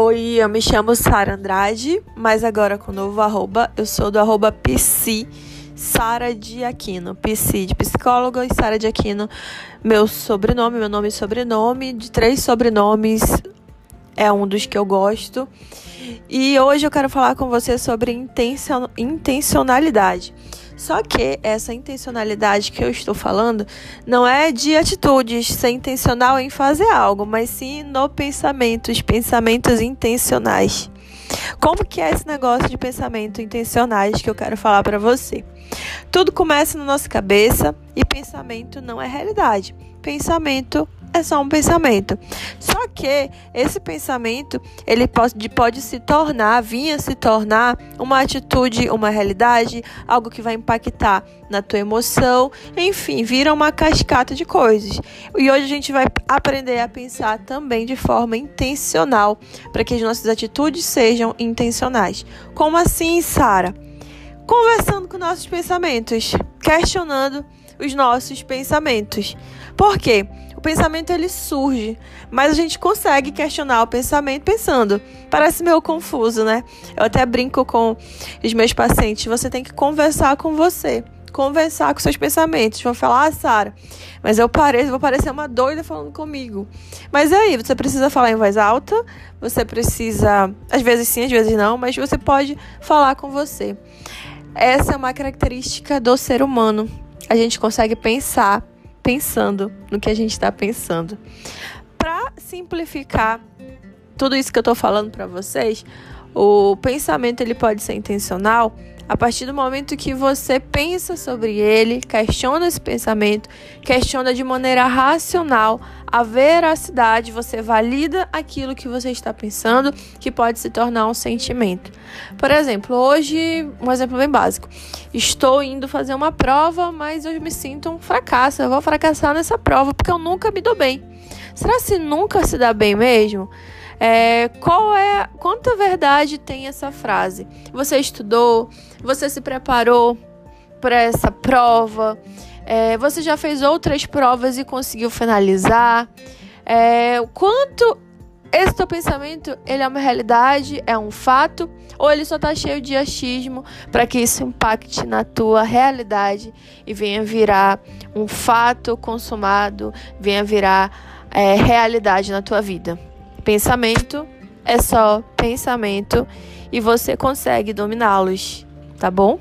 Oi, eu me chamo Sara Andrade, mas agora com novo arroba, eu sou do arroba PC Sara de Aquino, PC de psicóloga e Sara de Aquino, meu sobrenome, meu nome e sobrenome, de três sobrenomes, é um dos que eu gosto. E hoje eu quero falar com você sobre intencionalidade. Só que essa intencionalidade que eu estou falando não é de atitudes, ser intencional em fazer algo, mas sim no pensamento, os pensamentos intencionais. Como que é esse negócio de pensamento intencionais que eu quero falar para você? Tudo começa na nossa cabeça e pensamento não é realidade. Pensamento é só um pensamento. Só que esse pensamento, ele pode, pode se tornar, vinha se tornar uma atitude, uma realidade, algo que vai impactar na tua emoção, enfim, vira uma cascata de coisas. E hoje a gente vai aprender a pensar também de forma intencional, para que as nossas atitudes sejam intencionais. Como assim, Sara? Conversando com nossos pensamentos, questionando os nossos pensamentos. Por quê? O pensamento ele surge, mas a gente consegue questionar o pensamento pensando. Parece meio confuso, né? Eu até brinco com os meus pacientes, você tem que conversar com você conversar com seus pensamentos. Vão falar, ah, Sara, mas eu pareço, vou parecer uma doida falando comigo. Mas aí, você precisa falar em voz alta, você precisa, às vezes sim, às vezes não, mas você pode falar com você. Essa é uma característica do ser humano. A gente consegue pensar pensando no que a gente está pensando. Para simplificar tudo isso que eu estou falando para vocês, o pensamento ele pode ser intencional a partir do momento que você pensa sobre ele, questiona esse pensamento, questiona de maneira racional a veracidade, você valida aquilo que você está pensando, que pode se tornar um sentimento. Por exemplo, hoje, um exemplo bem básico. Estou indo fazer uma prova, mas eu me sinto um fracasso. Eu vou fracassar nessa prova porque eu nunca me dou bem. Será se nunca se dá bem mesmo? É, qual é quanta verdade tem essa frase? Você estudou? Você se preparou para essa prova? É, você já fez outras provas e conseguiu finalizar? É, quanto esse teu pensamento ele é uma realidade, é um fato, ou ele só está cheio de achismo para que isso impacte na tua realidade e venha virar um fato consumado, venha virar é, realidade na tua vida? Pensamento é só pensamento e você consegue dominá-los, tá bom?